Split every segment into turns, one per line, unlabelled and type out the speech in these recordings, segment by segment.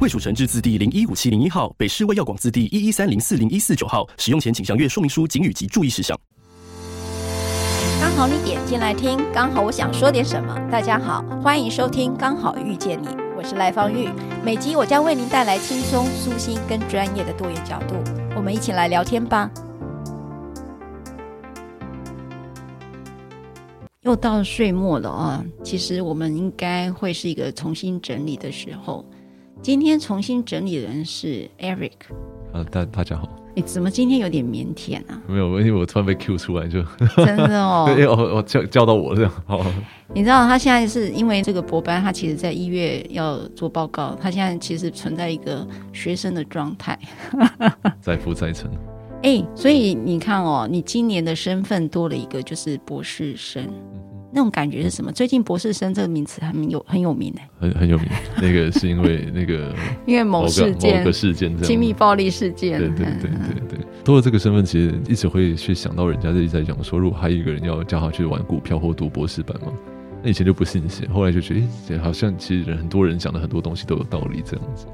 卫署成制字第零一五七零一号，北市卫药广字第一一三零四零一四九号。使用前请详阅说明书、警语及注意事项。
刚好你点进来听，刚好我想说点什么。大家好，欢迎收听《刚好遇见你》，我是赖芳玉。每集我将为您带来轻松、舒心跟专业的多元角度，我们一起来聊天吧。又到了岁末了啊，其实我们应该会是一个重新整理的时候。今天重新整理的人是 Eric。
啊，大大家好。
你怎么今天有点腼腆啊？
没有，因为我突然被 Q 出来就，
真的哦。
对，我我叫叫到我这样。好，
你知道他现在是因为这个博班，他其实在一月要做报告，他现在其实存在一个学生的状态，
在浮在沉。
哎，所以你看哦，你今年的身份多了一个，就是博士生。那种感觉是什么？最近“博士生”这个名词很有很有名哎，
很很有名。那个是因为 那个
因为某事件、
某个事件、
亲密暴力事件。
对对对对对，多了这个身份，其实一直会去想到人家一直在讲说，如果还有一个人要叫他去玩股票或读博士班嘛，那以前就不信邪，后来就觉得，哎，好像其实人很多人讲的很多东西都有道理这样子。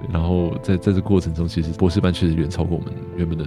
对，然后在在这过程中，其实博士班确实远超过我们原本的。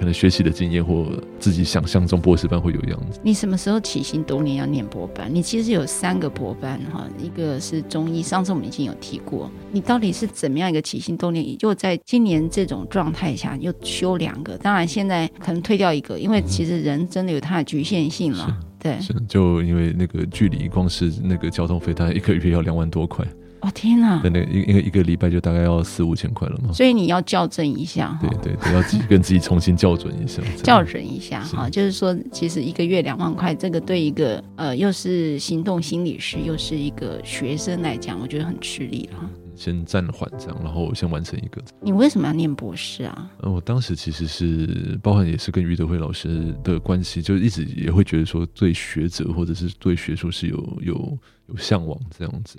可能学习的经验或自己想象中博士班会有样子。你
什么时候起心动念要念博班？你其实有三个博班哈，一个是中医，上次我们已经有提过。你到底是怎么样一个起心动念？就在今年这种状态下又修两个，当然现在可能退掉一个，因为其实人真的有它的局限性了。
嗯、
对，
是就因为那个距离，光是那个交通费，大概一个月要两万多块。
哦天哪！
那一因为一个礼拜就大概要四五千块了嘛，
所以你要校正一下。
对对对，要自己跟自己重新校准 一下。
校准一下哈，就是说，其实一个月两万块，这个对一个呃又是行动心理师又是一个学生来讲，我觉得很吃力了。
先暂缓这样，然后先完成一个。
你为什么要念博士啊？
呃，我当时其实是包含也是跟余德辉老师的关系，就一直也会觉得说，对学者或者是对学术是有有有向往这样子。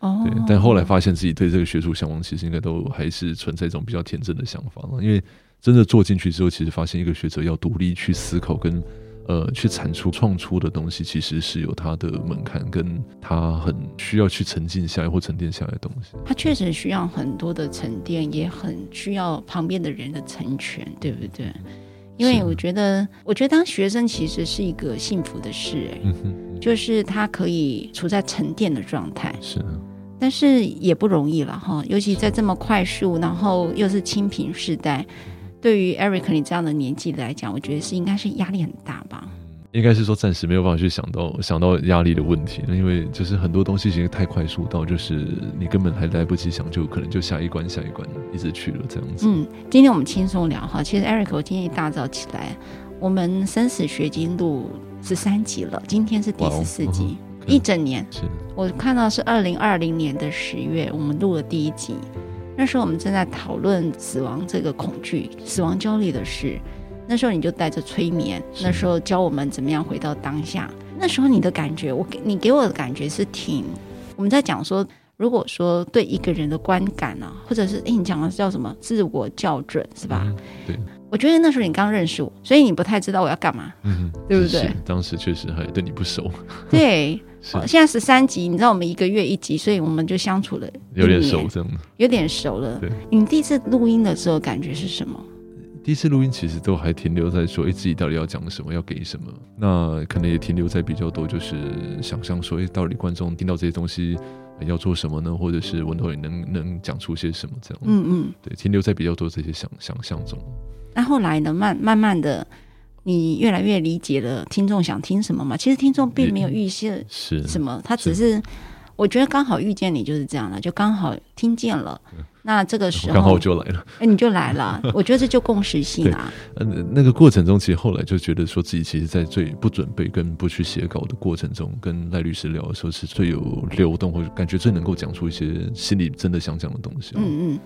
哦，
对，但后来发现自己对这个学术向往，其实应该都还是存在一种比较天真的想法。因为真的做进去之后，其实发现一个学者要独立去思考跟呃去产出创出的东西，其实是有它的门槛，跟他很需要去沉浸下来或沉淀下来的东西。
他确实需要很多的沉淀，也很需要旁边的人的成全，对不对？因为我觉得，我觉得当学生其实是一个幸福的事，哎，就是他可以处在沉淀的状态，
是。
但是也不容易了哈，尤其在这么快速，然后又是清贫世代，对于 Eric 你这样的年纪来讲，我觉得是应该是压力很大吧？
应该是说暂时没有办法去想到想到压力的问题，因为就是很多东西其实太快速到，就是你根本还来不及想，就可能就下一关下一关一直去了这样子。
嗯，今天我们轻松聊哈，其实 Eric 我今天一大早起来，我们生死学经录十三集了，今天是第十四集。一整年，是我看到是二零二零年的十月，我们录了第一集。那时候我们正在讨论死亡这个恐惧、死亡焦虑的事。那时候你就带着催眠，那时候教我们怎么样回到当下。那时候你的感觉，我给你给我的感觉是挺……我们在讲说，如果说对一个人的观感啊，或者是诶，你讲的叫什么自我校准是吧？
嗯，对。
我觉得那时候你刚认识我，所以你不太知道我要干嘛，嗯，对不对？
当时确实还对你不熟。
对。现在十三集，你知道我们一个月一集，所以我们就相处了
有点熟，这样
有点熟了。
对，
你第一次录音的时候感觉是什么？
第一次录音其实都还停留在说，哎，自己到底要讲什么，要给什么？那可能也停留在比较多，就是想象说，哎，到底观众听到这些东西要做什么呢？或者是文头里能能讲出些什么？这样，
嗯嗯，
对，停留在比较多这些想想象中。
那后来呢？慢慢慢的。你越来越理解了听众想听什么嘛？其实听众并没有预设是什么，他只是我觉得刚好遇见你就是这样了，就刚好听见了。那这个时候
刚好就来了，
哎，你就来了。我觉得这就共识性啊。
嗯，那个过程中，其实后来就觉得说自己其实，在最不准备跟不去写稿的过程中，跟赖律师聊的时候，是最有流动，或者感觉最能够讲出一些心里真的想讲的东西。
嗯嗯。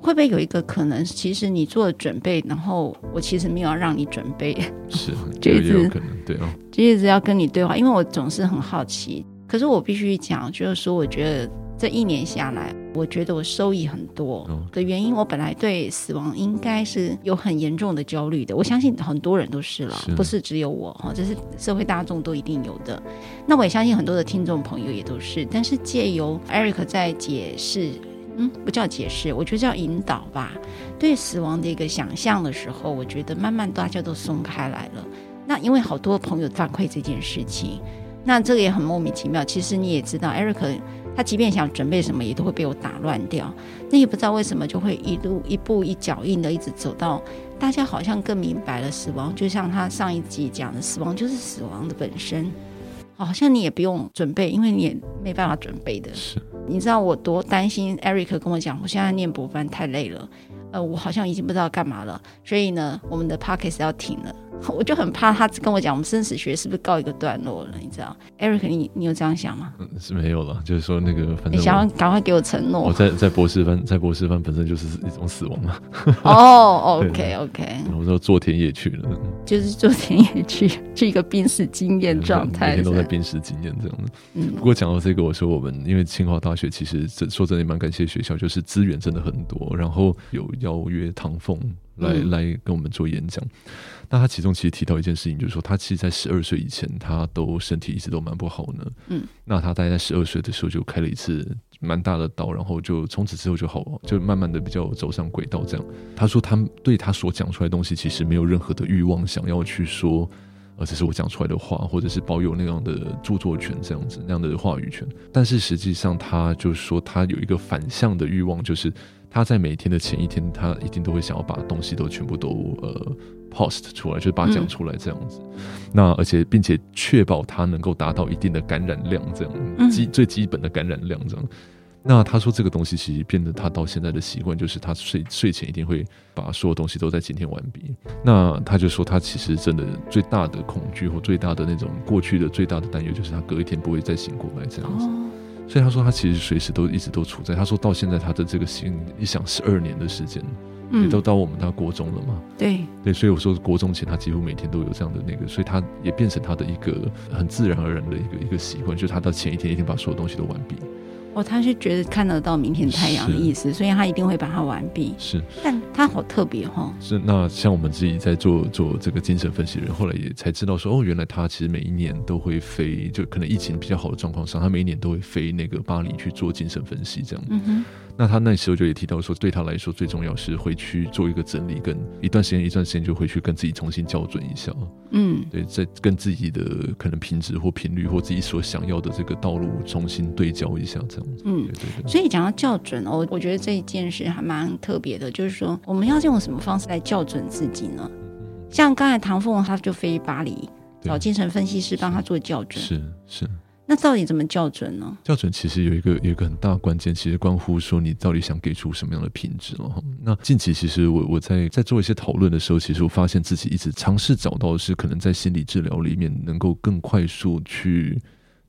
会不会有一个可能，其实你做了准备，然后我其实没有要让你准备，
是，就 也有可能，对哦，
就一直要跟你对话，因为我总是很好奇。可是我必须讲，就是说，我觉得这一年下来，我觉得我收益很多的原因，我本来对死亡应该是有很严重的焦虑的，我相信很多人都是了，不是只有我哈，这是社会大众都一定有的。那我也相信很多的听众朋友也都是，但是借由 Eric 在解释。嗯，不叫解释，我觉得叫引导吧。对死亡的一个想象的时候，我觉得慢慢大家都松开来了。那因为好多朋友反馈这件事情，那这个也很莫名其妙。其实你也知道，Eric 他即便想准备什么，也都会被我打乱掉。那也不知道为什么就会一路一步一脚印的一直走到大家好像更明白了死亡，就像他上一集讲的，死亡就是死亡的本身。好像你也不用准备，因为你也没办法准备的。
是，
你知道我多担心？Eric 跟我讲，我现在念博班太累了，呃，我好像已经不知道干嘛了，所以呢，我们的 Podcast 要停了。我就很怕他跟我讲，我们生死学是不是告一个段落了？你知道，Eric，你你有这样想吗？
嗯，是没有了。就是说那个，反正
你想要赶快给我承诺。
我在在博士班，在博士班本身就是一种死亡嘛。
哦，OK OK。
我说做田野去了，
就是做田野去，去一个濒死经验状态，
每天都在濒死经验这样子。嗯。不过讲到这个，我说我们因为清华大学其实这说真的也蛮感谢学校，就是资源真的很多，然后有邀约唐凤。来来跟我们做演讲，那他其中其实提到一件事情，就是说他其实，在十二岁以前，他都身体一直都蛮不好呢。嗯，那他大概在十二岁的时候就开了一次蛮大的刀，然后就从此之后就好，就慢慢的比较走上轨道。这样，他说他对他所讲出来的东西，其实没有任何的欲望想要去说，呃，这是我讲出来的话，或者是保有那样的著作权这样子那样的话语权。但是实际上，他就是说他有一个反向的欲望，就是。他在每天的前一天，他一定都会想要把东西都全部都呃 post 出来，就是把它讲出来这样子。嗯、那而且并且确保他能够达到一定的感染量，这样基最基本的感染量这样。那他说这个东西其实变得他到现在的习惯，就是他睡睡前一定会把所有东西都在今天完毕。那他就说他其实真的最大的恐惧或最大的那种过去的最大的担忧，就是他隔一天不会再醒过来这样子。哦所以他说，他其实随时都一直都处在。他说到现在，他的这个心，一想十二年的时间，嗯也都到我们他国中了嘛？
对
对，所以我说国中前，他几乎每天都有这样的那个，所以他也变成他的一个很自然而然的一个一个习惯，就是他到前一天一定把所有东西都完毕。
哦，他是觉得看得到明天太阳的意思，所以他一定会把它完毕。
是，
但他好特别哈、哦。
是，那像我们自己在做做这个精神分析的人，后来也才知道说，哦，原来他其实每一年都会飞，就可能疫情比较好的状况上，他每一年都会飞那个巴黎去做精神分析，这样。嗯哼。那他那时候就也提到说，对他来说最重要是回去做一个整理，跟一段时间一段时间就回去跟自己重新校准一下。嗯，对，在跟自己的可能品质或频率或自己所想要的这个道路重新对焦一下，这样子。嗯，对对对。
所以讲到校准哦，我觉得这一件事还蛮特别的，就是说我们要用什么方式来校准自己呢？像刚才唐凤他就飞巴黎找精神分析师帮他做校准，
是是。
那到底怎么校准呢？
校准其实有一个有一个很大关键，其实关乎说你到底想给出什么样的品质了。那近期其实我我在在做一些讨论的时候，其实我发现自己一直尝试找到的是可能在心理治疗里面能够更快速去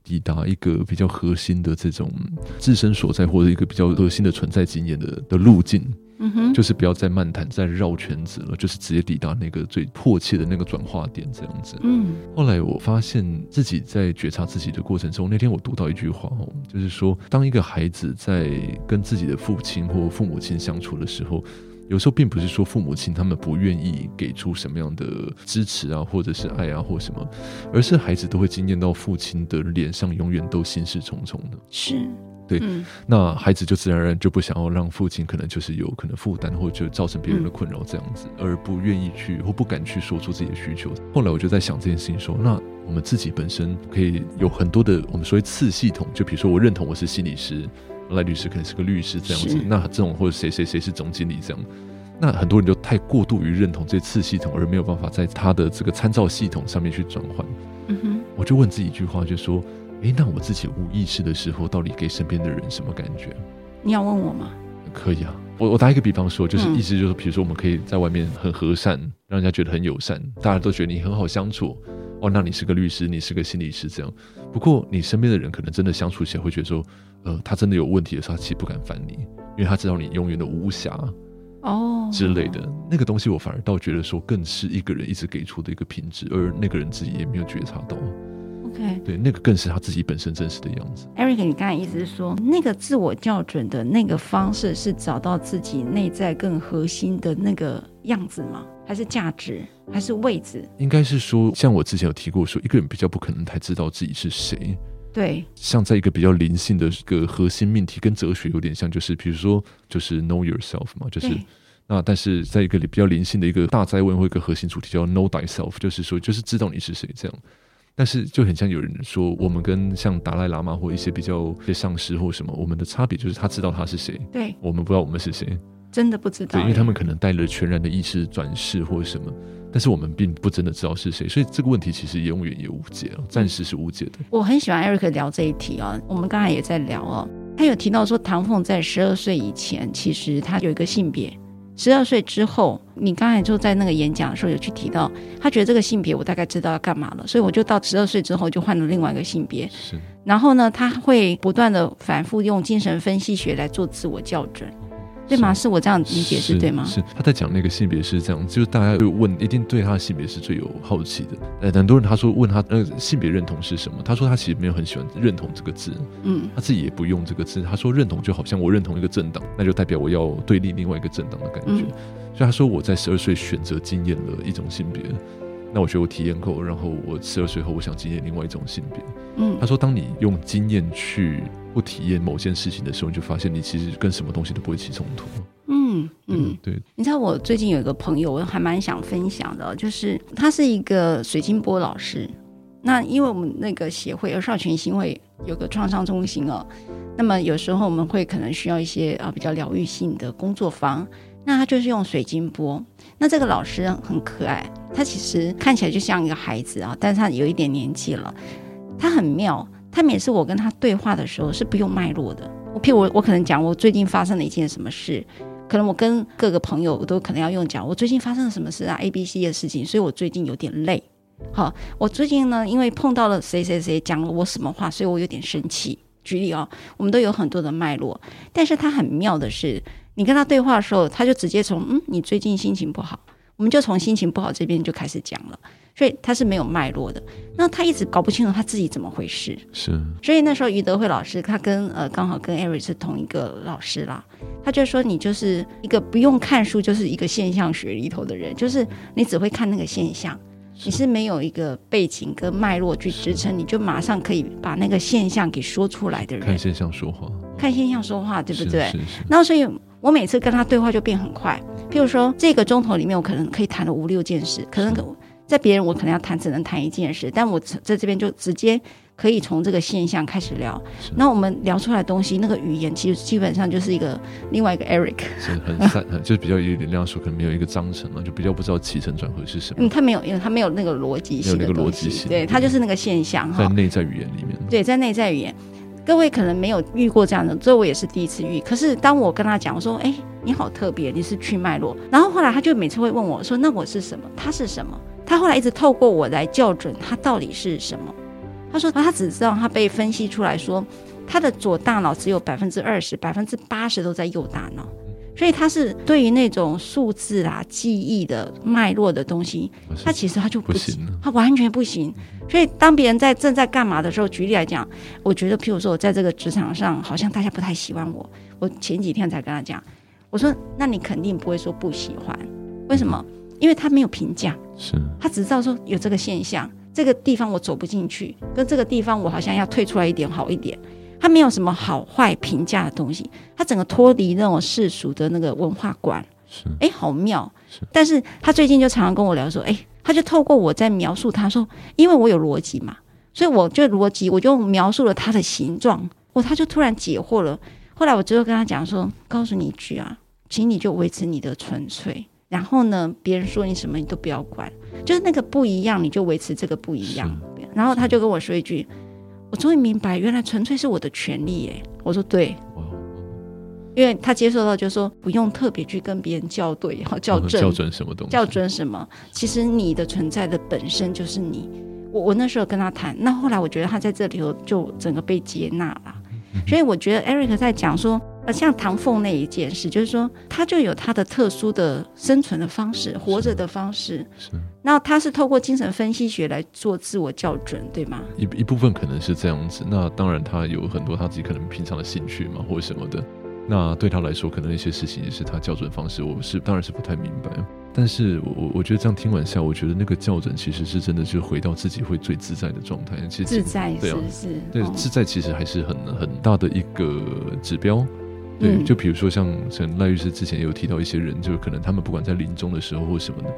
抵达一个比较核心的这种自身所在或者一个比较核心的存在经验的的路径。嗯哼，就是不要再漫谈、再绕圈子了，就是直接抵达那个最迫切的那个转化点，这样子。嗯，后来我发现自己在觉察自己的过程中，那天我读到一句话哦，就是说，当一个孩子在跟自己的父亲或父母亲相处的时候，有时候并不是说父母亲他们不愿意给出什么样的支持啊，或者是爱啊，或什么，而是孩子都会惊艳到父亲的脸上永远都心事重重的。
是。
对，那孩子就自然而然就不想要让父亲可能就是有可能负担，或者就造成别人的困扰这样子，而不愿意去或不敢去说出自己的需求。后来我就在想这件事情说，说那我们自己本身可以有很多的我们所谓次系统，就比如说我认同我是心理师，赖律师可能是个律师这样子，那这种或者谁谁谁是总经理这样，那很多人就太过度于认同这次系统，而没有办法在他的这个参照系统上面去转换。嗯哼，我就问自己一句话，就说。诶，那我自己无意识的时候，到底给身边的人什么感觉？
你要问我吗？
可以啊，我我打一个比方说，就是意思就是，比如说我们可以在外面很和善，让人家觉得很友善，大家都觉得你很好相处。哦，那你是个律师，你是个心理师，这样。不过你身边的人可能真的相处起来会觉得说，呃，他真的有问题的时候，他其实不敢烦你，因因为他知道你永远的无暇
哦
之类的、oh. 那个东西，我反而倒觉得说更是一个人一直给出的一个品质，而那个人自己也没有觉察到。对，那个更是他自己本身真实的样子。
Eric，你刚才意思是说，那个自我校准的那个方式是找到自己内在更核心的那个样子吗？还是价值？还是位置？
应该是说，像我之前有提过说，一个人比较不可能太知道自己是谁。
对，
像在一个比较灵性的一个核心命题，跟哲学有点像，就是比如说，就是 know yourself 嘛，就是那，但是在一个比较灵性的一个大灾问或一个核心主题叫 know thyself，就是说，就是知道你是谁这样。但是就很像有人说，我们跟像达赖喇嘛或一些比较一些上师或什么，我们的差别就是他知道他是谁，
对，
我们不知道我们是谁，
真的不知道，
对，因为他们可能带了全然的意识转世或什么，但是我们并不真的知道是谁，所以这个问题其实永远也无解了，暂时是无解的。
我很喜欢 Eric 聊这一题哦，我们刚才也在聊哦，他有提到说唐凤在十二岁以前，其实他有一个性别。十二岁之后，你刚才就在那个演讲的时候有去提到，他觉得这个性别我大概知道要干嘛了，所以我就到十二岁之后就换了另外一个性别。
是，
然后呢，他会不断的反复用精神分析学来做自我校准。对吗？是我这样理解是，对吗？
是他在讲那个性别是这样，就是大家会问，一定对他的性别是最有好奇的。呃，很多人他说问他呃性别认同是什么？他说他其实没有很喜欢认同这个字，嗯，他自己也不用这个字。他说认同就好像我认同一个政党，那就代表我要对立另外一个政党的感觉。嗯，所以他说我在十二岁选择经验了一种性别。那我觉得我体验够，然后我十二岁后我想经验另外一种性别。嗯，他说，当你用经验去不体验某件事情的时候，你就发现你其实跟什么东西都不会起冲突。
嗯嗯，
对。
你知道我最近有一个朋友，我还蛮想分享的，就是他是一个水晶波老师。那因为我们那个协会儿少群心会有个创伤中心哦，那么有时候我们会可能需要一些啊比较疗愈性的工作坊。那他就是用水晶波。那这个老师很可爱，他其实看起来就像一个孩子啊，但是他有一点年纪了。他很妙，他每次我跟他对话的时候是不用脉络的。我譬如我我可能讲我最近发生了一件什么事，可能我跟各个朋友都可能要用讲我最近发生了什么事啊，A B C 的事情，所以我最近有点累。好，我最近呢，因为碰到了谁谁谁讲了我什么话，所以我有点生气。举例哦，我们都有很多的脉络，但是他很妙的是。你跟他对话的时候，他就直接从嗯，你最近心情不好，我们就从心情不好这边就开始讲了，所以他是没有脉络的。那他一直搞不清楚他自己怎么回事，
是。
所以那时候余德慧老师，他跟呃刚好跟艾瑞是同一个老师啦，他就说你就是一个不用看书就是一个现象学里头的人，就是你只会看那个现象。你是没有一个背景跟脉络去支撑，你就马上可以把那个现象给说出来的人。
看现象说话，
看现象说话，对不对？
是是是。
然后，所以我每次跟他对话就变很快。譬如说，这个钟头里面，我可能可以谈了五六件事，可能在别人我可能要谈只能谈一件事，但我在这边就直接。可以从这个现象开始聊，那我们聊出来的东西，那个语言其实基本上就是一个另外一个 Eric，
是很散，就是比较有点那样说，可能没有一个章程了，就比较不知道起承转合是什么。
嗯，他没有，因为他没有那个逻辑性
有那个逻辑性，
对，他就是那个现象哈，
在内在语言里面。
对，在内在语言，各位可能没有遇过这样的，这我也是第一次遇。可是当我跟他讲，我说：“哎，你好特别，你是去脉络。”然后后来他就每次会问我说：“那我是什么？他是什么？”他后来一直透过我来校准他到底是什么。他说，他只知道他被分析出来说，他的左大脑只有百分之二十，百分之八十都在右大脑，所以他是对于那种数字啊、记忆的脉络的东西，他其实他就不行，他完全不行。所以当别人在正在干嘛的时候，举例来讲，我觉得，譬如说我在这个职场上，好像大家不太喜欢我。我前几天才跟他讲，我说，那你肯定不会说不喜欢，为什么？因为他没有评价，
是
他只知道说有这个现象。这个地方我走不进去，跟这个地方我好像要退出来一点好一点。他没有什么好坏评价的东西，他整个脱离那种世俗的那个文化观。
是，
哎，好妙。是，但是他最近就常常跟我聊说，哎，他就透过我在描述他说，因为我有逻辑嘛，所以我就逻辑，我就描述了他的形状，我他就突然解惑了。后来我最后跟他讲说，告诉你一句啊，请你就维持你的纯粹。然后呢，别人说你什么你都不要管，就是那个不一样，你就维持这个不一样。然后他就跟我说一句：“我终于明白，原来纯粹是我的权利。”哎，我说对，因为他接受到就是说不用特别去跟别人校对，然后校正
校准什么东西，
校准什么。其实你的存在的本身就是你。我我那时候跟他谈，那后来我觉得他在这里头就整个被接纳了。所以我觉得 Eric 在讲说。呃，像唐凤那一件事，就是说他就有他的特殊的生存的方式，活着的方式。
是。
那他是透过精神分析学来做自我校准，对吗？
一一部分可能是这样子。那当然，他有很多他自己可能平常的兴趣嘛，或者什么的。那对他来说，可能一些事情也是他校准方式。我是当然是不太明白。但是我我觉得这样听完下，我觉得那个校准其实是真的，就回到自己会最自在的状态。其实
自在
对啊，
是是
对自在其实还是很很大的一个指标。对，就比如说像像赖律师之前也有提到一些人，就是可能他们不管在临终的时候或什么的，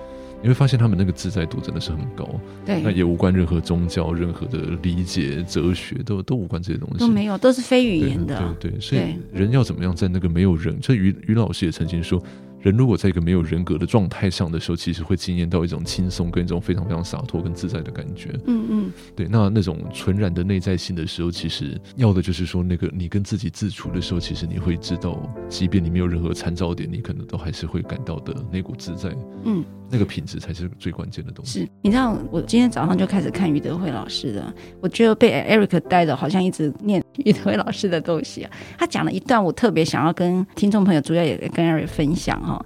你会发现他们那个自在度真的是很高。
对，
那也无关任何宗教、任何的理解、哲学，都都无关这些东西，
都没有，都是非语言的。
对，所以人要怎么样在那个没有人？这于于老师也曾经说。人如果在一个没有人格的状态上的时候，其实会经验到一种轻松跟一种非常非常洒脱跟自在的感觉。
嗯嗯，
对，那那种纯然的内在性的时候，其实要的就是说，那个你跟自己自处的时候，其实你会知道，即便你没有任何参照点，你可能都还是会感到的那股自在。嗯，那个品质才是最关键的东西。
是，你知道，我今天早上就开始看余德慧老师的，我觉得被 Eric 带的，好像一直念 于德慧老师的东西啊。他讲了一段，我特别想要跟听众朋友，主要也跟 Eric 分享哈。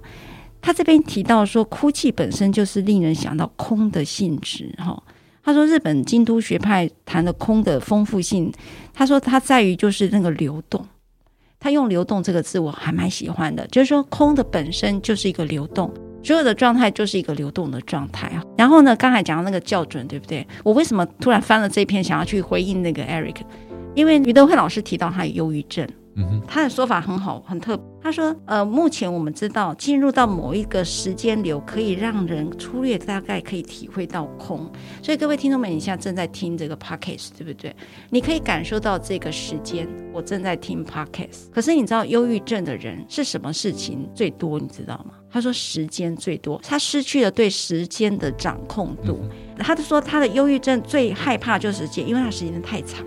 他这边提到说，哭泣本身就是令人想到空的性质。哈，他说日本京都学派谈的空的丰富性，他说它在于就是那个流动。他用“流动”这个字，我还蛮喜欢的，就是说空的本身就是一个流动，所有的状态就是一个流动的状态啊。然后呢，刚才讲到那个校准，对不对？我为什么突然翻了这篇，想要去回应那个 Eric？因为余德惠老师提到他有忧郁症。他的说法很好，很特别。他说：“呃，目前我们知道，进入到某一个时间流，可以让人粗略大概可以体会到空。所以各位听众们，你现在正在听这个 podcast，对不对？你可以感受到这个时间，我正在听 podcast。可是你知道，忧郁症的人是什么事情最多？你知道吗？他说时间最多，他失去了对时间的掌控度。他就说，他的忧郁症最害怕就是时间，因为他时间太长。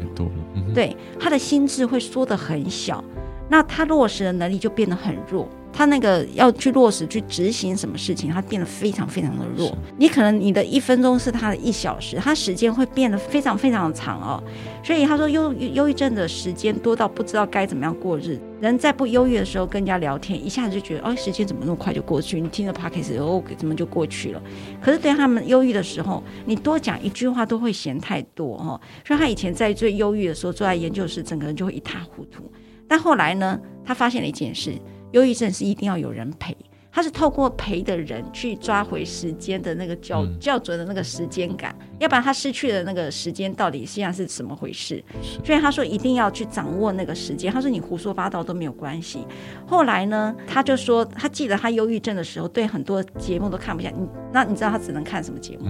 对，他的心智会缩得很小，那他落实的能力就变得很弱。他那个要去落实去执行什么事情，他变得非常非常的弱。你可能你的一分钟是他的一小时，他时间会变得非常非常的长哦。所以他说忧忧郁症的时间多到不知道该怎么样过日。人在不忧郁的时候跟人家聊天，一下子就觉得哦，时间怎么那么快就过去？你听着 podcast 哦，怎么就过去了？可是对他们忧郁的时候，你多讲一句话都会嫌太多哦。所以他以前在最忧郁的时候，坐在研究室，整个人就会一塌糊涂。但后来呢，他发现了一件事。忧郁症是一定要有人陪，他是透过陪的人去抓回时间的那个校校准的那个时间感，要不然他失去了那个时间到底现在是怎么回事？所以他说一定要去掌握那个时间。他说你胡说八道都没有关系。后来呢，他就说他记得他忧郁症的时候，对很多节目都看不下。你那你知道他只能看什么节目？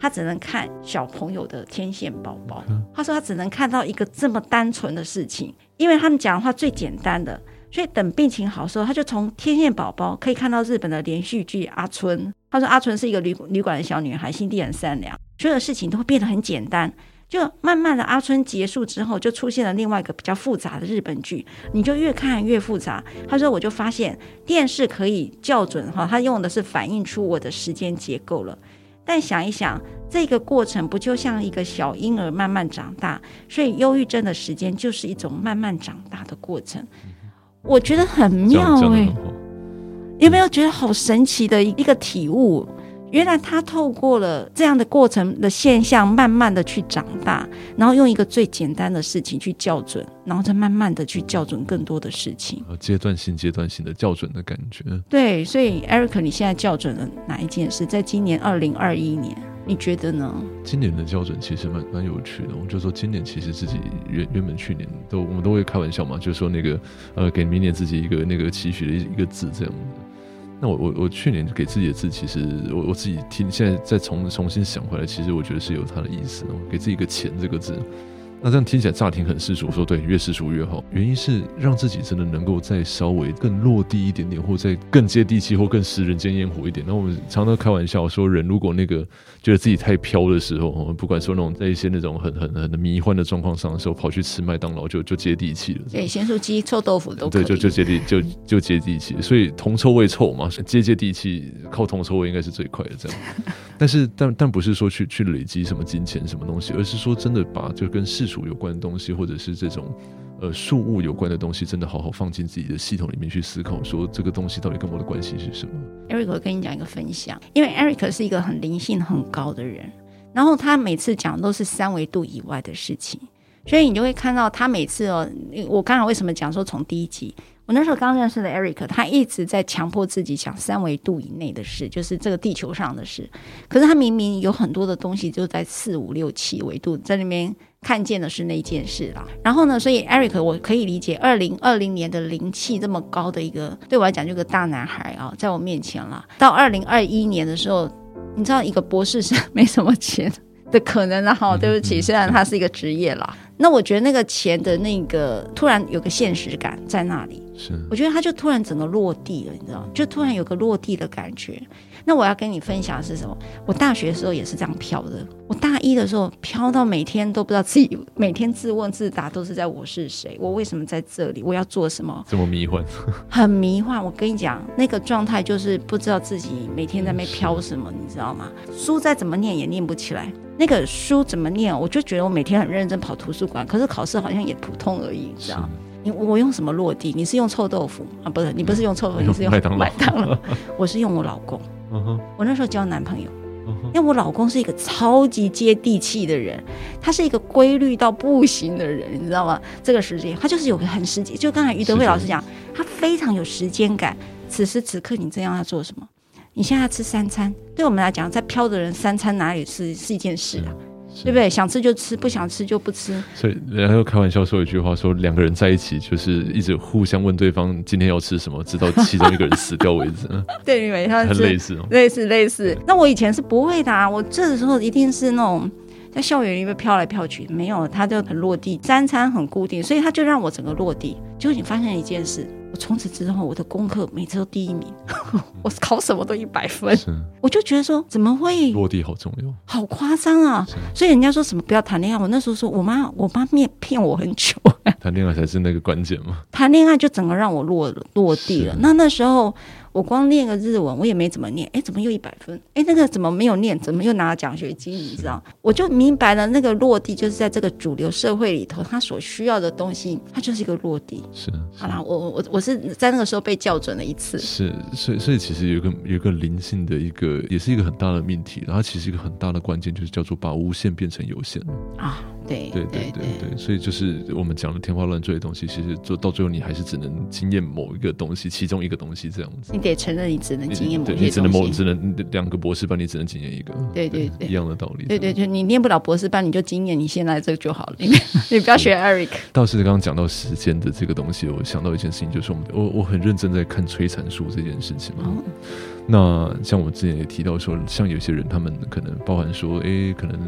他只能看小朋友的天线宝宝。他说他只能看到一个这么单纯的事情，因为他们讲的话最简单的。所以等病情好的时候，他就从天线宝宝可以看到日本的连续剧阿春。他说阿春是一个旅旅馆的小女孩，心地很善良，所有的事情都会变得很简单。就慢慢的阿春结束之后，就出现了另外一个比较复杂的日本剧，你就越看越复杂。他说我就发现电视可以校准哈，他用的是反映出我的时间结构了。但想一想，这个过程不就像一个小婴儿慢慢长大？所以忧郁症的时间就是一种慢慢长大的过程。我觉得很妙哎、欸，有没有觉得好神奇的一个体悟？原来他透过了这样的过程的现象，慢慢的去长大，然后用一个最简单的事情去校准，然后再慢慢的去校准更多的事情。阶
段性、阶段性的校准的感觉。
对，所以 Eric，你现在校准了哪一件事？在今年二零二一年。你觉得呢？
今年的校准其实蛮蛮有趣的。我就说今年其实自己原原本去年都我们都会开玩笑嘛，就说那个呃给明年自己一个那个期许的一个字这样。那我我我去年给自己的字，其实我我自己听现在再重重新想回来，其实我觉得是有它的意思。给自己一个钱这个字。那这样听起来乍听很世俗，说对，越世俗越好。原因是让自己真的能够再稍微更落地一点点，或再更接地气，或更食人间烟火一点。那我们常常开玩笑说，人如果那个觉得自己太飘的时候，我们不管说那种在一些那种很很很迷幻的状况上的时候，跑去吃麦当劳就就接地气了。对，咸酥鸡、臭豆腐都。对，就就接地就就接地气。所以铜臭味臭嘛，接接地气，靠铜臭味应该是最快的这样。但是但但不是说去去累积什么金钱什么东西，而是说真的把就跟世俗有关的东西，或者是这种呃数物有关的东西，真的好好放进自己的系统里面去思考，说这个东西到底跟我的关系是什么
？Eric，我跟你讲一个分享，因为 Eric 是一个很灵性很高的人，然后他每次讲都是三维度以外的事情，所以你就会看到他每次哦，我刚才为什么讲说从第一集。我那时候刚认识的 Eric，他一直在强迫自己想三维度以内的事，就是这个地球上的事。可是他明明有很多的东西就在四五六七维度，在那边看见的是那件事啦。然后呢，所以 Eric 我可以理解，二零二零年的灵气这么高的一个，对我来讲就个大男孩啊，在我面前了。到二零二一年的时候，你知道一个博士生没什么钱的可能了哈。对不起，虽然他是一个职业啦。那我觉得那个钱的那个突然有个现实感在那里，
是
我觉得他就突然整个落地了，你知道，就突然有个落地的感觉。那我要跟你分享的是什么？我大学的时候也是这样飘的。我大一的时候飘到每天都不知道自己，每天自问自答都是在我是谁，我为什么在这里，我要做什么？
这么迷幻，
很迷幻。我跟你讲，那个状态就是不知道自己每天在那边飘什么，你知道吗？书再怎么念也念不起来。那个书怎么念？我就觉得我每天很认真跑图书馆，可是考试好像也普通而已，你知道？你我用什么落地？你是用臭豆腐啊？不是，你不是用臭豆腐，你是用麦当劳。我是用我老公。我那时候交男朋友，因为我老公是一个超级接地气的人，他是一个规律到不行的人，你知道吗？这个时间他就是有个很实际，就刚才于德惠老师讲，他非常有时间感。此时此刻，你这样要做什么？你现在要吃三餐，对我们来讲，在飘的人三餐哪里是是一件事啊？对不对？想吃就吃，不想吃就不吃。
所以人家又开玩笑说一句话，说两个人在一起就是一直互相问对方今天要吃什么，直到其中一个人死掉为止。
对，因为他
很类似，
类似类似。那我以前是不会的啊，我这个时候一定是那种在校园里面飘来飘去，没有，他就很落地，三餐很固定，所以他就让我整个落地。结果你发现一件事。我从此之后，我的功课每次都第一名，我考什么都一百分。我就觉得说，怎么会
落地好重要，
好夸张啊！所以人家说什么不要谈恋爱，我那时候说我妈，我妈骗骗我很久。
谈恋爱才是那个关键嘛。
谈恋爱就整个让我落落地了。那那时候。我光练个日文，我也没怎么念，哎，怎么又一百分？哎，那个怎么没有念？怎么又拿了奖学金？你知道？我就明白了，那个落地就是在这个主流社会里头，他所需要的东西，它就是一个落地。
是，
好啦，我我我是在那个时候被校准了一次。
是，所以所以其实有一个有一个灵性的一个，也是一个很大的命题。然后其实一个很大的关键就是叫做把无限变成有限
啊。对
对对对对，所以就是我们讲的天花乱坠的东西，其实就到最后你还是只能经验某一个东西，其中一个东西这样子。
你得承认你只能经验某一个东西，
你只能某只能两个博士班，你只能经验一个。
对对对，
一样的道理。
对对就，你念不了博士班，你就经验你现在这个就好了。你 你不要学 Eric。
倒是刚刚讲到时间的这个东西，我想到一件事情，就是我们我我很认真在看催产素这件事情嘛。那像我之前也提到说，像有些人他们可能包含说，哎，可能。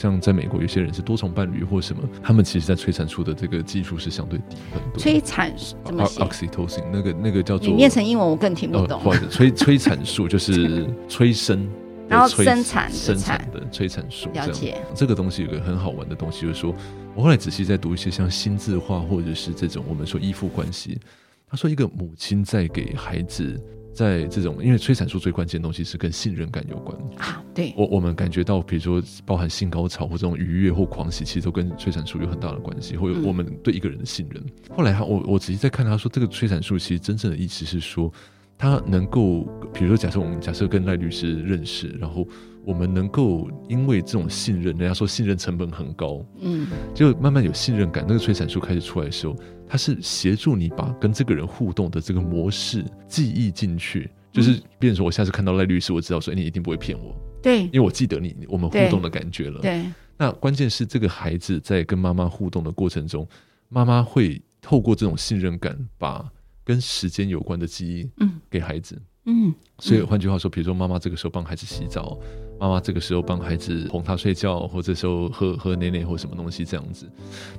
像在美国，有些人是多重伴侣或什么，他们其实，在催产素的这个技术是相对低很多。
催产怎么写
？Oxytocin 那个那个叫做，
你念成英文我更听不懂。
或者催催产素就是 催生，
然后生产
生产的催产素。
了解。
这个东西有个很好玩的东西，就是说我后来仔细在读一些像心智化或者是这种我们说依附关系，他说一个母亲在给孩子。在这种，因为催产素最关键的东西是跟信任感有关
啊。对，
我我们感觉到，比如说包含性高潮或这种愉悦或狂喜，其实都跟催产素有很大的关系，或者我们对一个人的信任。嗯、后来他，我我仔细在看他说，这个催产素其实真正的意思是说，他能够，比如说假设我们假设跟赖律师认识，然后。我们能够因为这种信任，人家说信任成本很高，嗯，就慢慢有信任感。那个催产素开始出来的时候，它是协助你把跟这个人互动的这个模式记忆进去，就是，变成说我下次看到赖律师，我知道说你一定不会骗我，
对，
因为我记得你我们互动的感觉了，
对。
那关键是这个孩子在跟妈妈互动的过程中，妈妈会透过这种信任感，把跟时间有关的记忆，嗯，给孩子。嗯，所以换句话说，比如说妈妈这个时候帮孩子洗澡，妈妈这个时候帮孩子哄他睡觉，或这时候喝喝奶奶或什么东西这样子，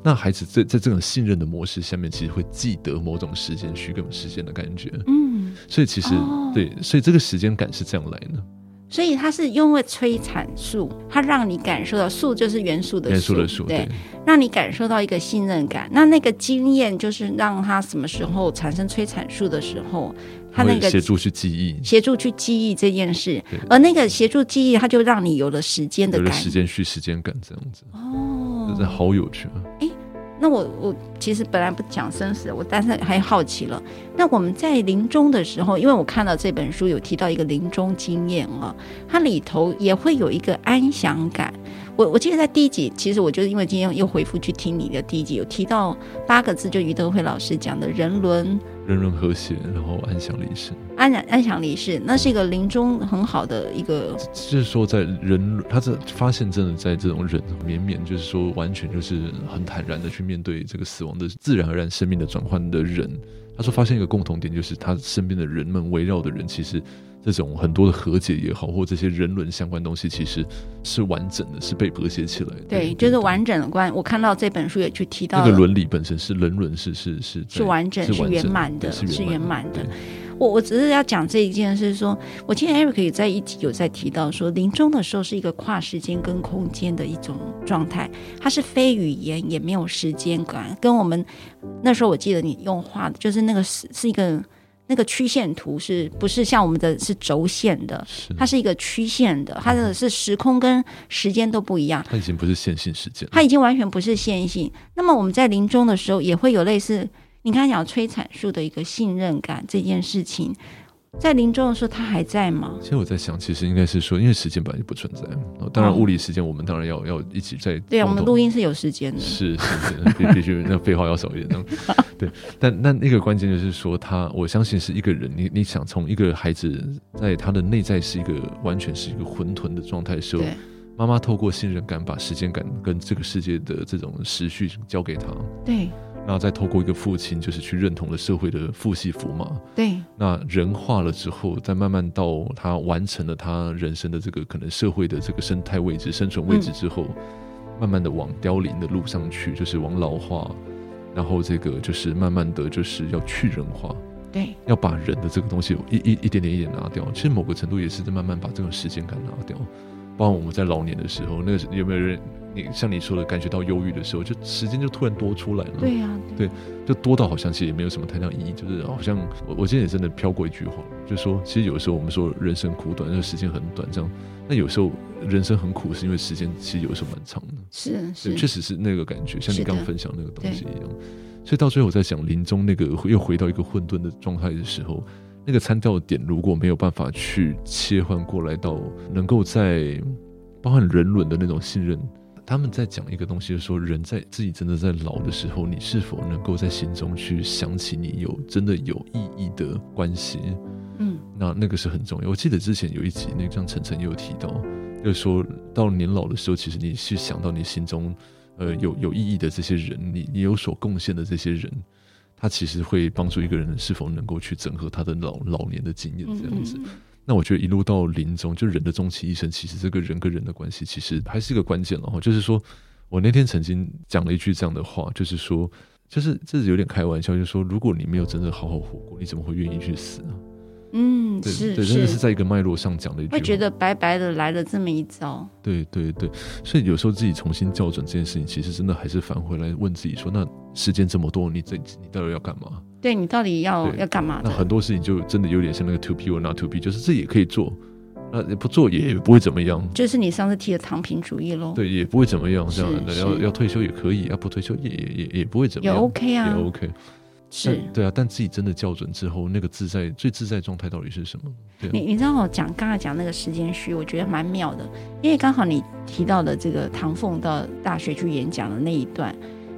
那孩子在在这种信任的模式下面，其实会记得某种时间区跟时间的感觉。嗯，所以其实、哦、对，所以这个时间感是这样来的。
所以它是因为催产素，它让你感受到素就是元素的素，
元素的素，
对，让你感受到一个信任感。那那个经验就是让他什么时候产生催产素的时候，他那个
协助去记忆，
协助去记忆这件事。而那个协助记忆，它就让你有了时间的感，
有了时间序、时间感这样子。哦，真的好有趣啊！
那我我其实本来不讲生死，我但是还好奇了。那我们在临终的时候，因为我看到这本书有提到一个临终经验啊，它里头也会有一个安详感。我我记得在第一集，其实我就是因为今天又回复去听你的第一集，有提到八个字，就于德慧老师讲的人伦。
人伦和谐，然后安详离世。
安然安详离世，那是一个临终很好的一个。
就是说，在人，他这发现真的在这种人绵绵，就是说完全就是很坦然的去面对这个死亡的自然而然生命的转换的人。他说发现一个共同点，就是他身边的人们围绕的人，其实这种很多的和解也好，或这些人伦相关东西，其实是完整的，是被和谐起来的。
对，就是完整的关。我看到这本书也去提到
那个伦理本身是人伦，是是是
是完整，是圆满的，是圆满的。我我只是要讲这一件事，说我今天 Eric 也在一起有在提到说，临终的时候是一个跨时间跟空间的一种状态，它是非语言也没有时间感，跟我们那时候我记得你用画的，就是那个是是一个那个曲线图，是不是像我们的是轴线的？它是一个曲线的，它的是时空跟时间都不一样。
它已经不是线性时间，
它已经完全不是线性。那么我们在临终的时候也会有类似。你刚才讲催产素的一个信任感这件事情，在临终的时候他还在吗？
其实我在想，其实应该是说，因为时间本来就不存在。当然，物理时间我们当然要要一起在。
对啊，我们录音是有时间的。
是是是，必 必须那废话要少一点。对，但那那个关键就是说，他我相信是一个人，你你想从一个孩子在他的内在是一个完全是一个混沌的状态的时候，妈妈透过信任感把时间感跟这个世界的这种时序交给他。
对。
然后再透过一个父亲，就是去认同了社会的父系符嘛。
对。
那人化了之后，再慢慢到他完成了他人生的这个可能社会的这个生态位置、生存位置之后，嗯、慢慢的往凋零的路上去，就是往老化，然后这个就是慢慢的就是要去人化。
对。
要把人的这个东西一一一点点一点拿掉。其实某个程度也是在慢慢把这种时间感拿掉。包括我们在老年的时候，那个有没有人？你像你说的，感觉到忧郁的时候，就时间就突然多出来了。
对呀、啊，
对，就多到好像其实也没有什么太大意义，就是好像我我今天也真的飘过一句话，就说其实有时候我们说人生苦短，那时间很短，这样。那有时候人生很苦，是因为时间其实有时候蛮长的。
是是，
确实是那个感觉，像你刚刚分享那个东西一样。所以到最后我在想，临终那个又回到一个混沌的状态的时候，那个参照点如果没有办法去切换过来到能够在包含人伦的那种信任。他们在讲一个东西，就是说人在自己真的在老的时候，你是否能够在心中去想起你有真的有意义的关系？嗯，那那个是很重要。我记得之前有一集，那个像晨晨也有提到，就是说到年老的时候，其实你去想到你心中呃有有意义的这些人，你你有所贡献的这些人，他其实会帮助一个人是否能够去整合他的老老年的经验这样子。嗯嗯那我觉得一路到临终，就人的终其一生，其实这个人跟人的关系，其实还是一个关键然后。就是说我那天曾经讲了一句这样的话，就是说，就是这是有点开玩笑，就是说，如果你没有真的好好活过，你怎么会愿意去死呢？
嗯，
对
是
对，真的是在一个脉络上讲的一句话，
会觉得白白的来了这么一遭。
对对对，所以有时候自己重新校准这件事情，其实真的还是返回来问自己说：那时间这么多，你这你到底要干嘛？
对，你到底要要干嘛？
那很多事情就真的有点像那个 to be or not to be，就是这也可以做，那不做也不会怎么样。
就是你上次提的躺平主义喽。
对，也不会怎么样，这样的要要退休也可以，要不退休也也也不会怎么样，
也 OK 啊，
也 OK。是对啊，但自己真的校准之后，那个自在最自在状态到底是什么？对啊、
你你知道我讲刚才讲那个时间序，我觉得蛮妙的，因为刚好你提到的这个唐凤到大学去演讲的那一段，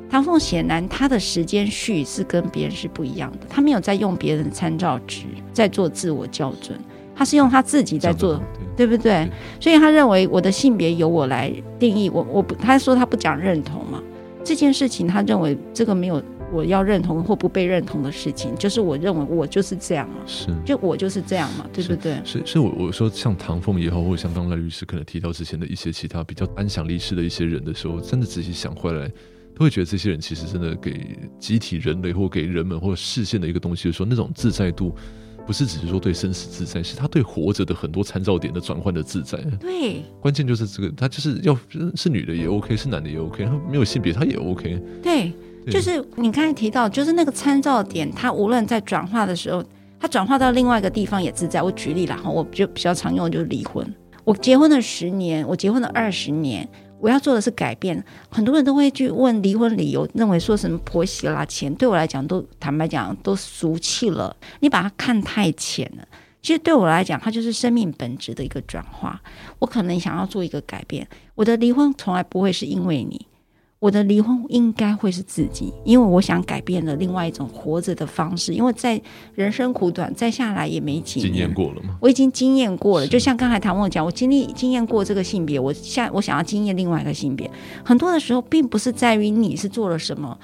唐凤显然他的时间序是跟别人是不一样的，他没有在用别人的参照值在做自我校准，他是用他自己在做，对，对不对？对，所以他认为我的性别由我来定义，我我不，他说他不讲认同嘛，这件事情他认为这个没有。我要认同或不被认同的事情，就是我认为我就是这样嘛，
是，
就我就是这样嘛，对不对？
所以，所以我我说像唐凤也好，或者像刚赖律师可能提到之前的一些其他比较安详离世的一些人的时候，真的仔细想回来，都会觉得这些人其实真的给集体人类或给人们或视线的一个东西，就是说那种自在度，不是只是说对生死自在，是他对活着的很多参照点的转换的自在。
对，
关键就是这个，他就是要是女的也 OK，是男的也 OK，他没有性别他也 OK。
对。就是你刚才提到，就是那个参照点，它无论在转化的时候，它转化到另外一个地方也自在。我举例啦，哈，我就比较常用的就是离婚。我结婚了十年，我结婚了二十年，我要做的是改变。很多人都会去问离婚理由，认为说什么婆媳啦、钱，对我来讲都坦白讲都俗气了。你把它看太浅了。其实对我来讲，它就是生命本质的一个转化。我可能想要做一个改变，我的离婚从来不会是因为你。我的离婚应该会是自己，因为我想改变了另外一种活着的方式。因为在人生苦短，再下来也没几年。
经验过了吗？
我已经经验过了，就像刚才唐梦讲，我经历经验过这个性别，我下我想要经验另外一个性别。很多的时候，并不是在于你是做了什么，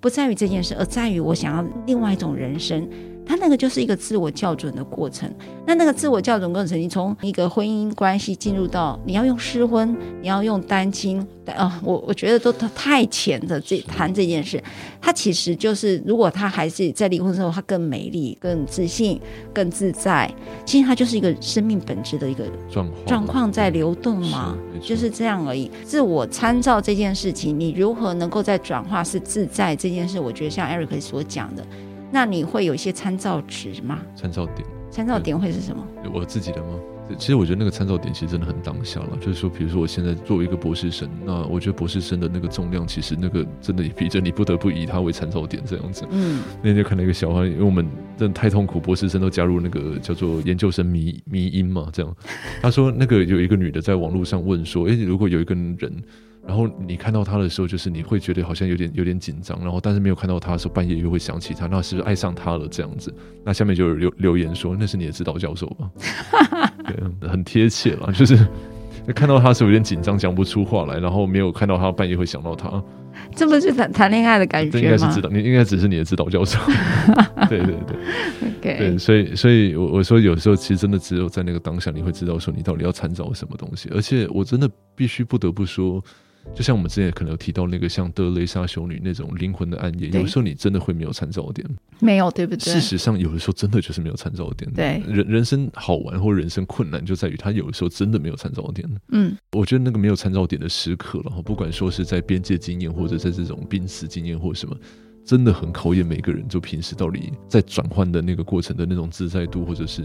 不在于这件事，而在于我想要另外一种人生。他那个就是一个自我校准的过程。那那个自我校准过程，你从一个婚姻关系进入到你要用失婚，你要用单亲，啊、呃，我我觉得都太浅的这谈这件事。他其实就是，如果他还是在离婚之后，他更美丽、更自信、更自在，其实他就是一个生命本质的一个状况状况在流动嘛，就是这样而已。自我参照这件事情，你如何能够在转化是自在这件事，我觉得像 Eric 所讲的。那你会有一些参照值吗？
参照点，
参照点会是什么？
我自己的吗？其实我觉得那个参照点其实真的很当下了。就是说，比如说我现在作为一个博士生，那我觉得博士生的那个重量，其实那个真的也逼着你不得不以他为参照点这样子。嗯，那天就看到一个笑话，因为我们真的太痛苦，博士生都加入那个叫做研究生迷迷因嘛，这样。他说那个有一个女的在网络上问说，诶，如果有一个人。然后你看到他的时候，就是你会觉得好像有点有点紧张，然后但是没有看到他的时候，半夜又会想起他，那是不是爱上他了这样子？那下面就有留留言说，那是你的指导教授吧？对，很贴切了，就是看到他是有点紧张，讲不出话来，然后没有看到他半夜会想到他，
这不是谈谈恋爱的感觉吗？
应该是指导，你应该只是你的指导教授。对对对，Okay. 对，所以所以我我说有时候其实真的只有在那个当下，你会知道说你到底要参照什么东西，而且我真的必须不得不说。就像我们之前可能有提到那个像德雷莎修女那种灵魂的暗夜，有的时候你真的会没有参照点，
没有对不对？
事实上，有的时候真的就是没有参照点。
对，
人人生好玩或人生困难就在于他有的时候真的没有参照点。
嗯，
我觉得那个没有参照点的时刻，然后不管说是在边界经验，或者在这种濒死经验，或什么。真的很考验每个人，就平时到底在转换的那个过程的那种自在度，或者是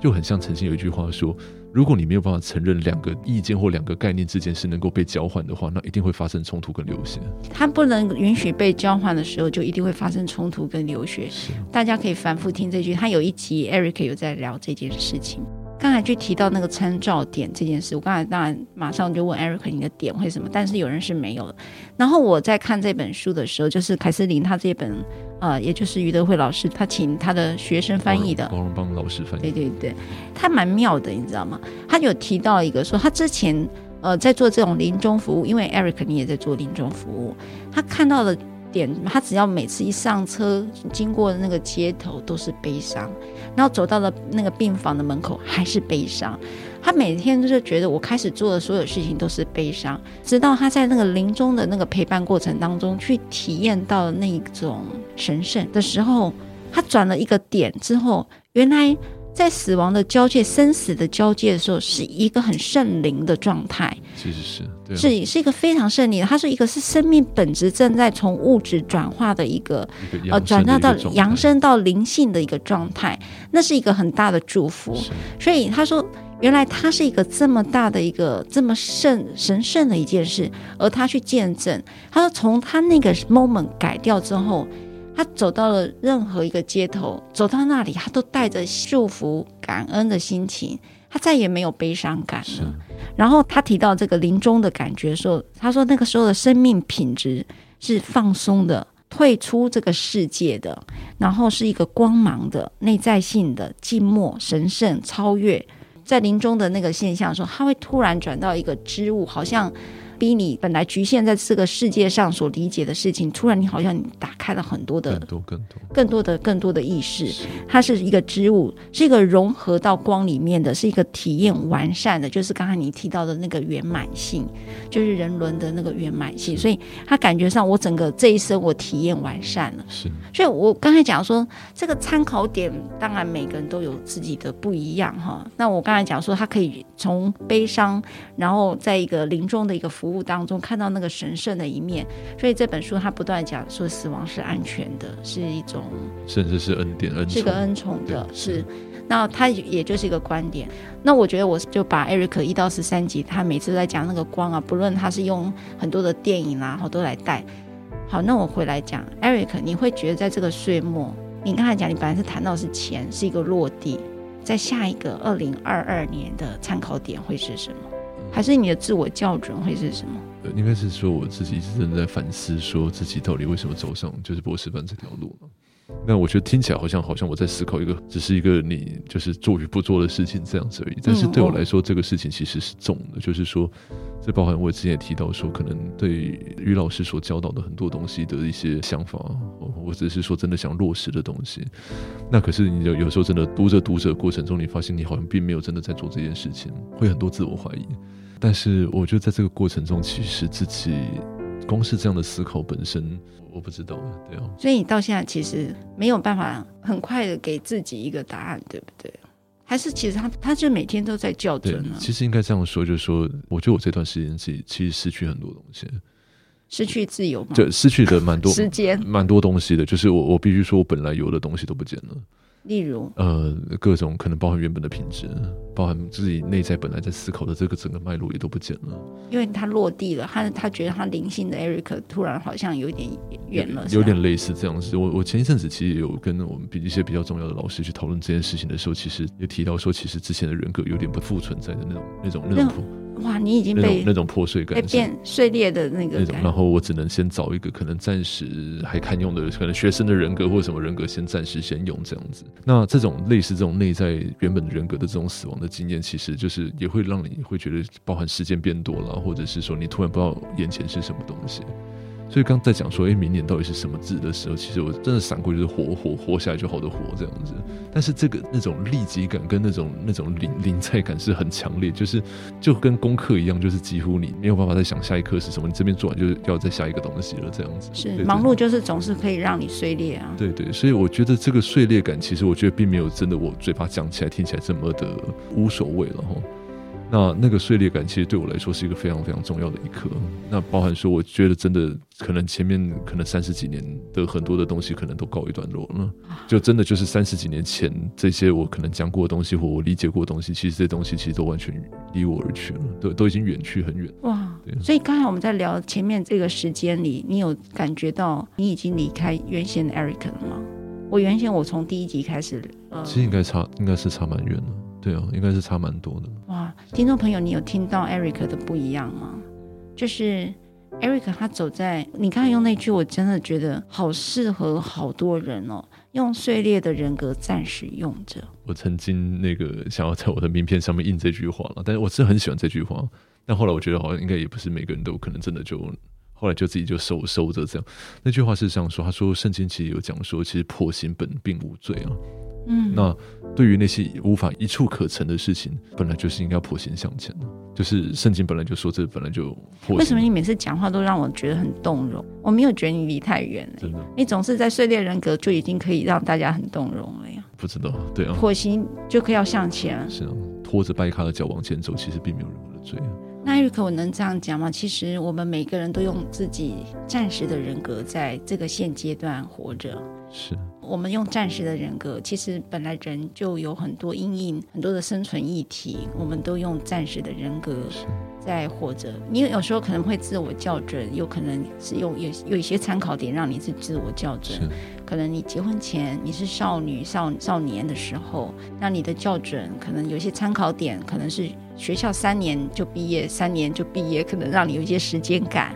就很像曾经有一句话说，如果你没有办法承认两个意见或两个概念之间是能够被交换的话，那一定会发生冲突跟流血。
它不能允许被交换的时候，就一定会发生冲突跟流血。大家可以反复听这句，他有一集 Eric 有在聊这件事情。刚才去提到那个参照点这件事，我刚才当然马上就问 Eric 你的点会什么，但是有人是没有的。然后我在看这本书的时候，就是凯瑟琳他这本呃，也就是余德慧老师他请他的学生翻译的，
王荣邦老师翻译，
对对对，他蛮妙的，你知道吗？他有提到一个说，他之前呃在做这种临终服务，因为 Eric 你也在做临终服务，他看到的。点，他只要每次一上车，经过那个街头都是悲伤，然后走到了那个病房的门口还是悲伤。他每天就是觉得我开始做的所有事情都是悲伤，直到他在那个临终的那个陪伴过程当中去体验到那种神圣的时候，他转了一个点之后，原来。在死亡的交界、生死的交界的时候，是一个很圣灵的状态。
其实是，对啊、
是是一个非常圣灵。它是一个是生命本质正在从物质转化的一个，一个呃，转化到扬升到灵性的一个状态。那是一个很大的祝福。所以他说，原来他是一个这么大的一个这么圣神圣的一件事，而他去见证。他说，从他那个 moment 改掉之后。他走到了任何一个街头，走到那里，他都带着祝福、感恩的心情，他再也没有悲伤感了。然后他提到这个临终的感觉的时候，他说那个时候的生命品质是放松的，退出这个世界的，然后是一个光芒的、内在性的、静默、神圣、超越。在临终的那个现象的时候，他会突然转到一个织物，好像。比你本来局限在这个世界上所理解的事情，突然你好像你打开了很多的
更多更多
更多的更多的意识。它是一个植物，是一个融合到光里面的，是一个体验完善的，就是刚才你提到的那个圆满性，就是人伦的那个圆满性。所以他感觉上，我整个这一生我体验完善了。是，所以我刚才讲说这个参考点，当然每个人都有自己的不一样哈。那我刚才讲说，他可以从悲伤，然后在一个临终的一个服务当中看到那个神圣的一面，所以这本书他不断讲说死亡是安全的，是一种
甚至是恩典，恩宠，
是个恩宠的，是。那他也就是一个观点。那我觉得我就把 Eric 一到十三集，他每次都在讲那个光啊，不论他是用很多的电影啊，好多来带。好，那我回来讲 Eric，你会觉得在这个岁末，你刚才讲你本来是谈到是钱是一个落地，在下一个二零二二年的参考点会是什么？还是你的自我校准会是什么？
应该是说我自己一直真的在反思，说自己到底为什么走上就是博士班这条路了？那我觉得听起来好像好像我在思考一个，只是一个你就是做与不做的事情这样子而已。但是对我来说，这个事情其实是重的，就是说，这包含我之前也提到说，可能对于老师所教导的很多东西的一些想法，或者是说真的想落实的东西。那可是你有有时候真的读着读着过程中，你发现你好像并没有真的在做这件事情，会很多自我怀疑。但是我觉得在这个过程中，其实自己。光是这样的思考本身，我不知道，对哦。
所以你到现在其实没有办法很快的给自己一个答案，对不对？还是其实他他就每天都在校准呢？
其实应该这样说，就是说，我觉得我这段时间自己其实失去很多东西，
失去自由嘛，
对失去的蛮多
时间，
蛮多东西的。就是我我必须说，我本来有的东西都不见了。
例如，
呃，各种可能包含原本的品质，包含自己内在本来在思考的这个整个脉络也都不见了，
因为他落地了，他他觉得他灵性的 Eric 突然好像有点远了，
有点类似这样子。我我前一阵子其实也有跟我们比一些比较重要的老师去讨论这件事情的时候，其实也提到说，其实之前的人格有点不复存在的那种那种那种。
哇，你已经被那种，
那种破碎感，
变碎裂的那个
那种，然后我只能先找一个可能暂时还堪用的，可能学生的人格或者什么人格，先暂时先用这样子。那这种类似这种内在原本的人格的这种死亡的经验，其实就是也会让你会觉得包含时间变多了，或者是说你突然不知道眼前是什么东西。所以刚在讲说，哎，明年到底是什么字的时候，其实我真的闪过就是活活活下来就好的活这样子。但是这个那种立即感跟那种那种临临在感是很强烈，就是就跟功课一样，就是几乎你没有办法再想下一课是什么，你这边做完就是要再下一个东西了这样子。
是忙碌就是总是可以让你碎裂啊。
对对，所以我觉得这个碎裂感，其实我觉得并没有真的我嘴巴讲起来听起来这么的无所谓了哈。那那个碎裂感，其实对我来说是一个非常非常重要的一刻。那包含说，我觉得真的可能前面可能三十几年的很多的东西，可能都告一段落了。就真的就是三十几年前这些我可能讲过的东西，或我理解过的东西，其实这些东西其实都完全离我而去了，都都已经远去很远。
哇！所以刚才我们在聊前面这个时间里，你有感觉到你已经离开原先的 Eric 了吗？我原先我从第一集开始，呃，
其实应该差，应该是差蛮远的。对啊，应该是差蛮多的。
哇，听众朋友，你有听到 Eric 的不一样吗？就是 Eric 他走在你刚才用那句，我真的觉得好适合好多人哦。用碎裂的人格暂时用着。
我曾经那个想要在我的名片上面印这句话了，但是我是很喜欢这句话。但后来我觉得好像应该也不是每个人都可能真的就后来就自己就收收着这样。那句话是这样说，他说圣经其实有讲说，其实破心本并无罪啊。嗯，那对于那些无法一触可成的事情，本来就是应该要破心向前的。就是圣经本来就说，这本来就破。
为什么你每次讲话都让我觉得很动容？我没有觉得你离太远了，真的。你总是在碎裂人格就已经可以让大家很动容了呀。
不知道，对啊。
破心就可以要向前，
是啊，拖着掰咖的脚往前走，其实并没有任何的罪啊。
那艾瑞克，我能这样讲吗？其实我们每个人都用自己暂时的人格在这个现阶段活着。
是。
我们用暂时的人格，其实本来人就有很多阴影，很多的生存议题，我们都用暂时的人格在活着。你有时候可能会自我校准，有可能是用有有一些参考点让你是自我校准。可能你结婚前你是少女少少年的时候，那你的校准可能有一些参考点，可能是学校三年就毕业，三年就毕业，可能让你有一些时间感。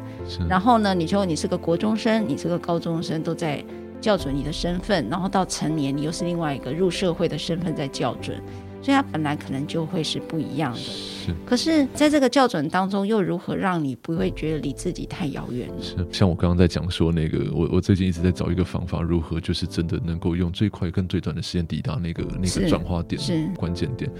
然后呢，你说你是个国中生，你是个高中生，都在。校准你的身份，然后到成年，你又是另外一个入社会的身份在校准，所以它本来可能就会是不一样的。是，可是在这个校准当中，又如何让你不会觉得离自己太遥远？
是，像我刚刚在讲说那个，我我最近一直在找一个方法，如何就是真的能够用最快跟最短的时间抵达那个那个转化点，是关键点。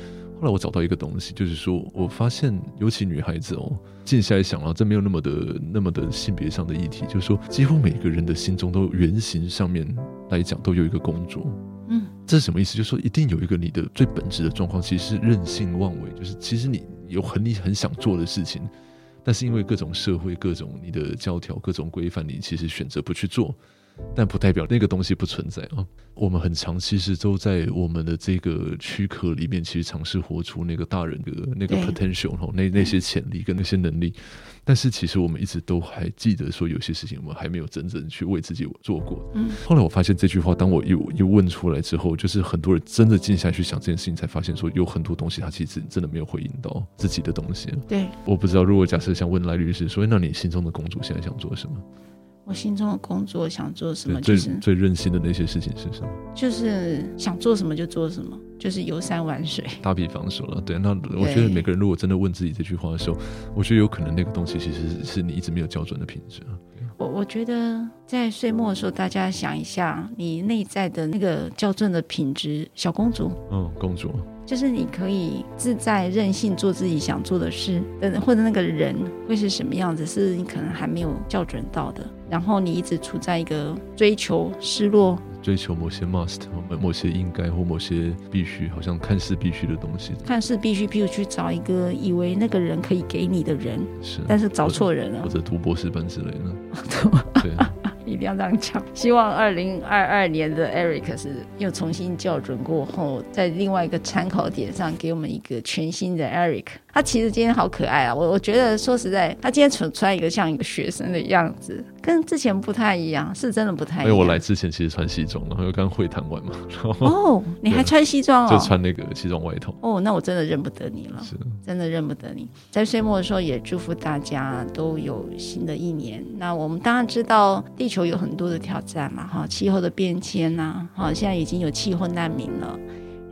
后来我找到一个东西，就是说我发现，尤其女孩子哦，静下来想了，这没有那么的那么的性别上的议题，就是说，几乎每个人的心中都原型上面来讲都有一个公主。嗯，这是什么意思？就是说，一定有一个你的最本质的状况，其实是任性妄为，就是其实你有很你很想做的事情，但是因为各种社会、各种你的教条、各种规范，你其实选择不去做。但不代表那个东西不存在啊。我们很长期是都在我们的这个躯壳里面，其实尝试活出那个大人的那个 potential 哈，那那些潜力跟那些能力。但是其实我们一直都还记得说，有些事情我们还没有真正去为自己做过。嗯。后来我发现这句话，当我又又问出来之后，就是很多人真的静下去想这件事情，才发现说有很多东西他其实真的没有回应到自己的东西。
对。我
不知道，如果假设想问赖律师说，那你心中的公主现在想做什么？
我心中的工作想做什么？
最
就是
最任性的那些事情是什么？
就是想做什么就做什么，就是游山玩水。
打比方说了，对，那我觉得每个人如果真的问自己这句话的时候，我觉得有可能那个东西其实是你一直没有校准的品质。
我我觉得在岁末的时候，大家想一下，你内在的那个校准的品质，小公主，
嗯，公主。
就是你可以自在任性做自己想做的事，或者那个人会是什么样子，是你可能还没有校准到的。然后你一直处在一个追求失落、
追求某些 must、某些应该或某些必须，好像看似必须的东西。
看似必须，譬如去找一个以为那个人可以给你的人，
是，
但是找错人了，
或者读博士班之类的。对。
一定要这样讲。希望二零二二年的 Eric 是又重新校准过后，在另外一个参考点上给我们一个全新的 Eric。他其实今天好可爱啊！我我觉得说实在，他今天穿穿一个像一个学生的样子，跟之前不太一样，是真的不太一样。因为
我来之前其实穿西装，然后又刚会谈完嘛。
哦，你还穿西装哦？
就穿那个西装外套。
哦，那我真的认不得你了，是真的认不得你。在岁末的时候，也祝福大家都有新的一年。那我们当然知道，地球有很多的挑战嘛，哈，气候的变迁呐，哈，现在已经有气候难民了。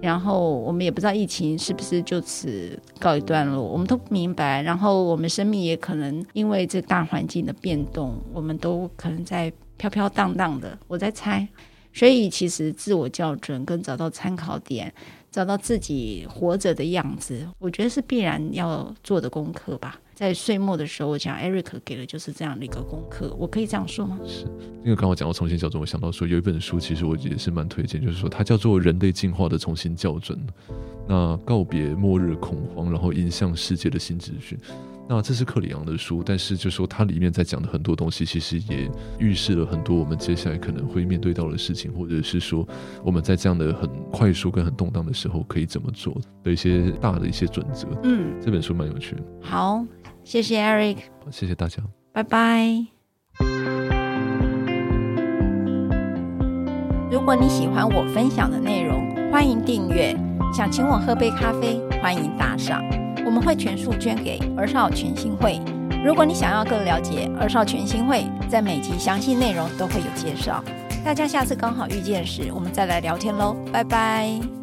然后我们也不知道疫情是不是就此告一段落，我们都不明白。然后我们生命也可能因为这大环境的变动，我们都可能在飘飘荡荡的。我在猜，所以其实自我校准跟找到参考点，找到自己活着的样子，我觉得是必然要做的功课吧。在岁末的时候，我讲 Eric 给的就是这样的一个功课，我可以这样说吗？
是，因为刚刚讲到重新校准，我想到说有一本书，其实我也是蛮推荐，就是说它叫做《人类进化的重新校准》，那告别末日恐慌，然后迎向世界的新秩序。那这是克里昂的书，但是就说它里面在讲的很多东西，其实也预示了很多我们接下来可能会面对到的事情，或者是说我们在这样的很快速跟很动荡的时候可以怎么做的一些大的一些准则。嗯，这本书蛮有趣的。
好。谢谢 Eric，
谢谢大家，
拜拜。如果你喜欢我分享的内容，欢迎订阅。想请我喝杯咖啡，欢迎打赏，我们会全数捐给儿少全心会。如果你想要更了解儿少全心会，在每集详细内容都会有介绍。大家下次刚好遇见时，我们再来聊天喽，拜拜。